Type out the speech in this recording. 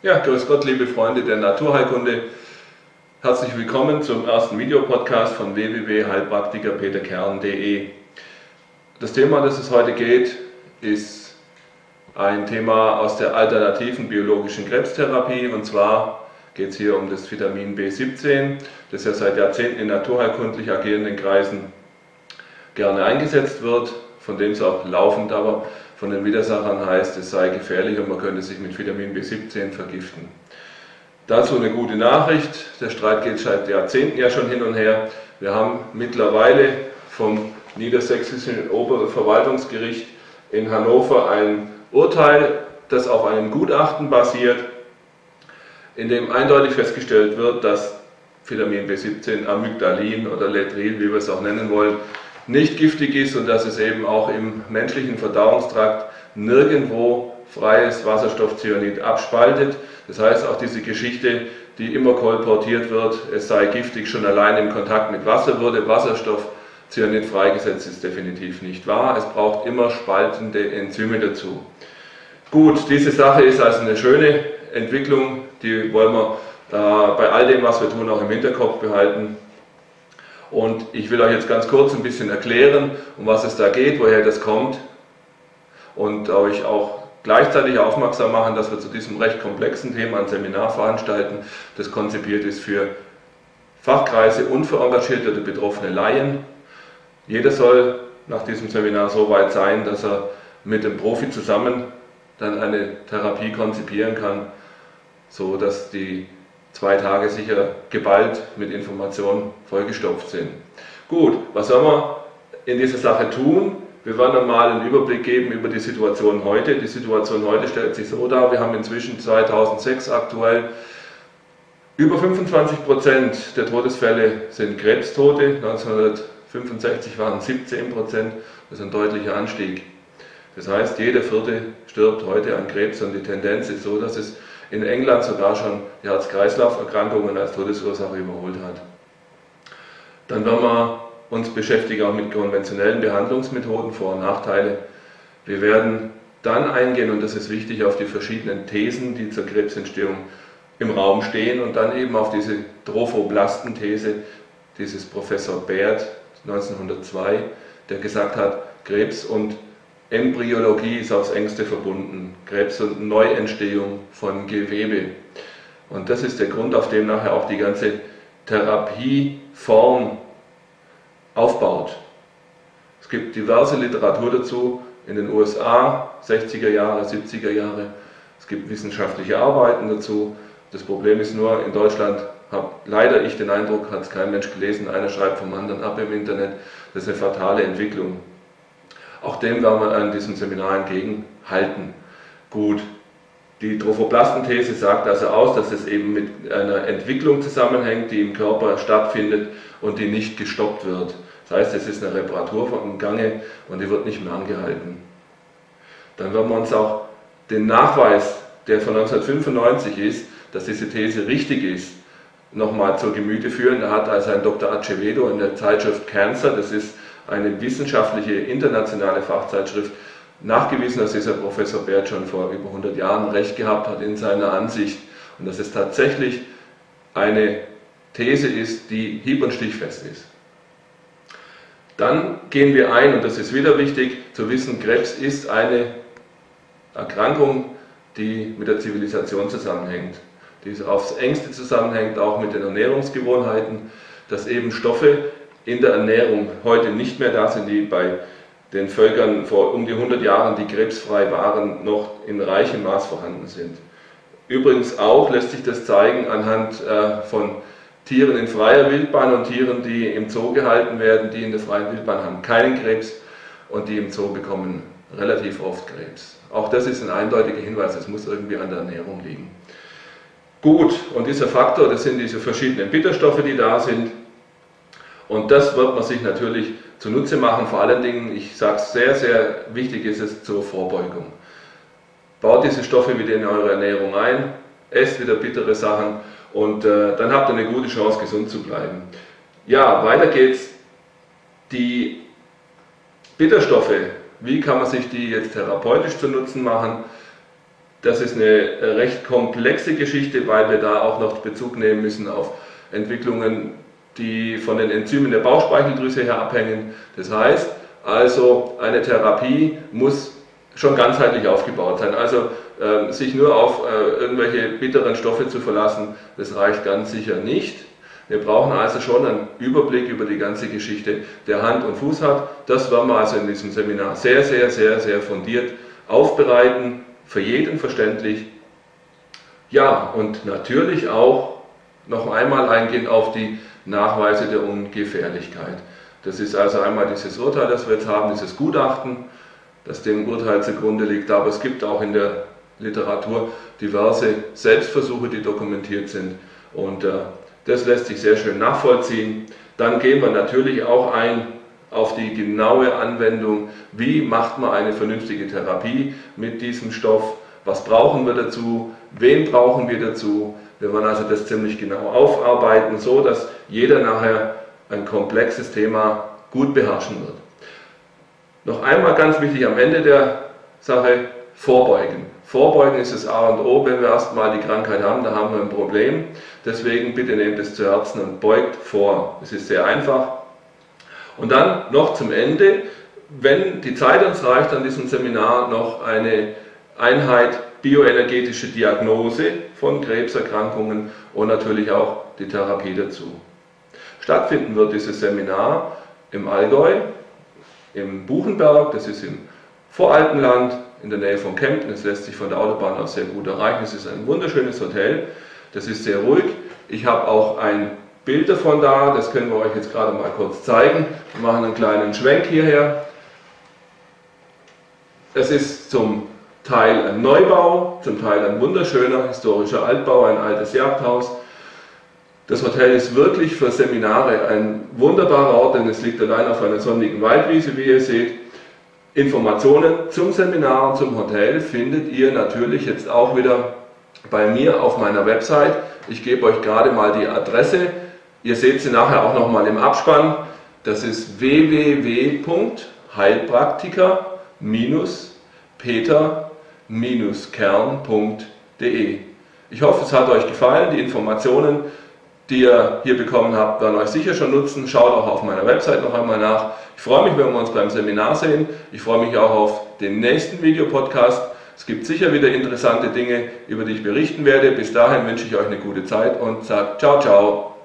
Ja, grüß Gott, liebe Freunde der Naturheilkunde. Herzlich willkommen zum ersten Videopodcast von www.heilpraktikerpeterkern.de. Das Thema, das es heute geht, ist ein Thema aus der alternativen biologischen Krebstherapie und zwar geht es hier um das Vitamin B17, das ja seit Jahrzehnten in naturheilkundlich agierenden Kreisen gerne eingesetzt wird, von dem es auch laufend aber von den Widersachern heißt, es sei gefährlich und man könnte sich mit Vitamin B17 vergiften. Dazu eine gute Nachricht, der Streit geht seit Jahrzehnten ja schon hin und her. Wir haben mittlerweile vom Niedersächsischen Oberverwaltungsgericht in Hannover ein Urteil, das auf einem Gutachten basiert, in dem eindeutig festgestellt wird, dass Vitamin B17, Amygdalin oder Letril, wie wir es auch nennen wollen, nicht giftig ist und dass es eben auch im menschlichen Verdauungstrakt nirgendwo freies Wasserstoffcyanid abspaltet. Das heißt, auch diese Geschichte, die immer kolportiert wird, es sei giftig, schon allein im Kontakt mit Wasser würde Wasserstoffcyanid freigesetzt, ist definitiv nicht wahr. Es braucht immer spaltende Enzyme dazu. Gut, diese Sache ist also eine schöne Entwicklung, die wollen wir äh, bei all dem, was wir tun, auch im Hinterkopf behalten. Und ich will euch jetzt ganz kurz ein bisschen erklären, um was es da geht, woher das kommt und euch auch gleichzeitig aufmerksam machen, dass wir zu diesem recht komplexen Thema ein Seminar veranstalten, das konzipiert ist für Fachkreise und für engagierte oder betroffene Laien. Jeder soll nach diesem Seminar so weit sein, dass er mit dem Profi zusammen dann eine Therapie konzipieren kann, so dass die zwei Tage sicher geballt mit Informationen vollgestopft sind. Gut, was soll man in dieser Sache tun? Wir werden einmal einen Überblick geben über die Situation heute. Die Situation heute stellt sich so dar, wir haben inzwischen 2006 aktuell über 25 Prozent der Todesfälle sind Krebstote. 1965 waren 17 Prozent. Das ist ein deutlicher Anstieg. Das heißt, jeder Vierte stirbt heute an Krebs und die Tendenz ist so, dass es in England sogar schon die Herz-Kreislauf-Erkrankungen als Todesursache überholt hat. Dann werden wir uns beschäftigen auch mit konventionellen Behandlungsmethoden, Vor- und Nachteile. Wir werden dann eingehen, und das ist wichtig, auf die verschiedenen Thesen, die zur Krebsentstehung im Raum stehen und dann eben auf diese Trophoblasten-These dieses Professor Baird 1902, der gesagt hat, Krebs und Embryologie ist aufs engste verbunden. Krebs und Neuentstehung von Gewebe. Und das ist der Grund, auf dem nachher auch die ganze Therapieform aufbaut. Es gibt diverse Literatur dazu in den USA, 60er Jahre, 70er Jahre. Es gibt wissenschaftliche Arbeiten dazu. Das Problem ist nur, in Deutschland habe leider ich den Eindruck, hat es kein Mensch gelesen, einer schreibt vom anderen ab im Internet. Das ist eine fatale Entwicklung. Auch dem werden wir an diesem Seminar entgegenhalten. Gut, die Trophoplastenthese sagt also aus, dass es eben mit einer Entwicklung zusammenhängt, die im Körper stattfindet und die nicht gestoppt wird. Das heißt, es ist eine Reparatur vom Gange und die wird nicht mehr angehalten. Dann werden wir uns auch den Nachweis, der von 1995 ist, dass diese These richtig ist, nochmal zur Gemüte führen. Da hat also ein Dr. Acevedo in der Zeitschrift Cancer, das ist eine wissenschaftliche internationale Fachzeitschrift, nachgewiesen, dass dieser Professor Baird schon vor über 100 Jahren recht gehabt hat in seiner Ansicht und dass es tatsächlich eine These ist, die hieb- und stichfest ist. Dann gehen wir ein, und das ist wieder wichtig zu wissen, Krebs ist eine Erkrankung, die mit der Zivilisation zusammenhängt, die aufs engste zusammenhängt, auch mit den Ernährungsgewohnheiten, dass eben Stoffe in der Ernährung heute nicht mehr da sind, die bei den Völkern vor um die 100 Jahren, die krebsfrei waren, noch in reichem Maß vorhanden sind. Übrigens auch lässt sich das zeigen anhand äh, von Tieren in freier Wildbahn und Tieren, die im Zoo gehalten werden, die in der freien Wildbahn haben keinen Krebs und die im Zoo bekommen relativ oft Krebs. Auch das ist ein eindeutiger Hinweis, es muss irgendwie an der Ernährung liegen. Gut, und dieser Faktor, das sind diese verschiedenen Bitterstoffe, die da sind. Und das wird man sich natürlich zunutze machen. Vor allen Dingen, ich sage es sehr, sehr wichtig ist es zur Vorbeugung. Baut diese Stoffe wieder in eure Ernährung ein, esst wieder bittere Sachen und äh, dann habt ihr eine gute Chance, gesund zu bleiben. Ja, weiter geht's. Die Bitterstoffe, wie kann man sich die jetzt therapeutisch zu Nutzen machen? Das ist eine recht komplexe Geschichte, weil wir da auch noch Bezug nehmen müssen auf Entwicklungen, die von den Enzymen der Bauchspeicheldrüse her abhängen. Das heißt also, eine Therapie muss schon ganzheitlich aufgebaut sein. Also äh, sich nur auf äh, irgendwelche bitteren Stoffe zu verlassen, das reicht ganz sicher nicht. Wir brauchen also schon einen Überblick über die ganze Geschichte, der Hand und Fuß hat. Das werden wir also in diesem Seminar sehr, sehr, sehr, sehr fundiert aufbereiten, für jeden verständlich. Ja, und natürlich auch noch einmal eingehen auf die Nachweise der Ungefährlichkeit. Das ist also einmal dieses Urteil, das wir jetzt haben, dieses Gutachten, das dem Urteil zugrunde liegt, aber es gibt auch in der Literatur diverse Selbstversuche, die dokumentiert sind und äh, das lässt sich sehr schön nachvollziehen. Dann gehen wir natürlich auch ein auf die genaue Anwendung, wie macht man eine vernünftige Therapie mit diesem Stoff, was brauchen wir dazu, wen brauchen wir dazu. Wir werden also das ziemlich genau aufarbeiten, so dass jeder nachher ein komplexes Thema gut beherrschen wird. Noch einmal ganz wichtig am Ende der Sache, vorbeugen. Vorbeugen ist das A und O, wenn wir erstmal die Krankheit haben, da haben wir ein Problem. Deswegen bitte nehmt es zu Herzen und beugt vor. Es ist sehr einfach. Und dann noch zum Ende, wenn die Zeit uns reicht, an diesem Seminar noch eine Einheit bioenergetische Diagnose von Krebserkrankungen und natürlich auch die Therapie dazu. Stattfinden wird dieses Seminar im Allgäu, im Buchenberg, das ist im Voralpenland in der Nähe von Kempten. Es lässt sich von der Autobahn aus sehr gut erreichen. Es ist ein wunderschönes Hotel, das ist sehr ruhig. Ich habe auch ein Bild davon da, das können wir euch jetzt gerade mal kurz zeigen. Wir machen einen kleinen Schwenk hierher. Es ist zum Teil ein Neubau, zum Teil ein wunderschöner historischer Altbau, ein altes Jagdhaus. Das Hotel ist wirklich für Seminare ein wunderbarer Ort, denn es liegt allein auf einer sonnigen Waldwiese, wie ihr seht. Informationen zum Seminar und zum Hotel findet ihr natürlich jetzt auch wieder bei mir auf meiner Website. Ich gebe euch gerade mal die Adresse. Ihr seht sie nachher auch nochmal im Abspann. Das ist www.heilpraktiker-peter-kern.de. Ich hoffe, es hat euch gefallen. Die Informationen die ihr hier bekommen habt, werden euch sicher schon nutzen. Schaut auch auf meiner Website noch einmal nach. Ich freue mich, wenn wir uns beim Seminar sehen. Ich freue mich auch auf den nächsten Videopodcast. Es gibt sicher wieder interessante Dinge, über die ich berichten werde. Bis dahin wünsche ich euch eine gute Zeit und sage ciao, ciao.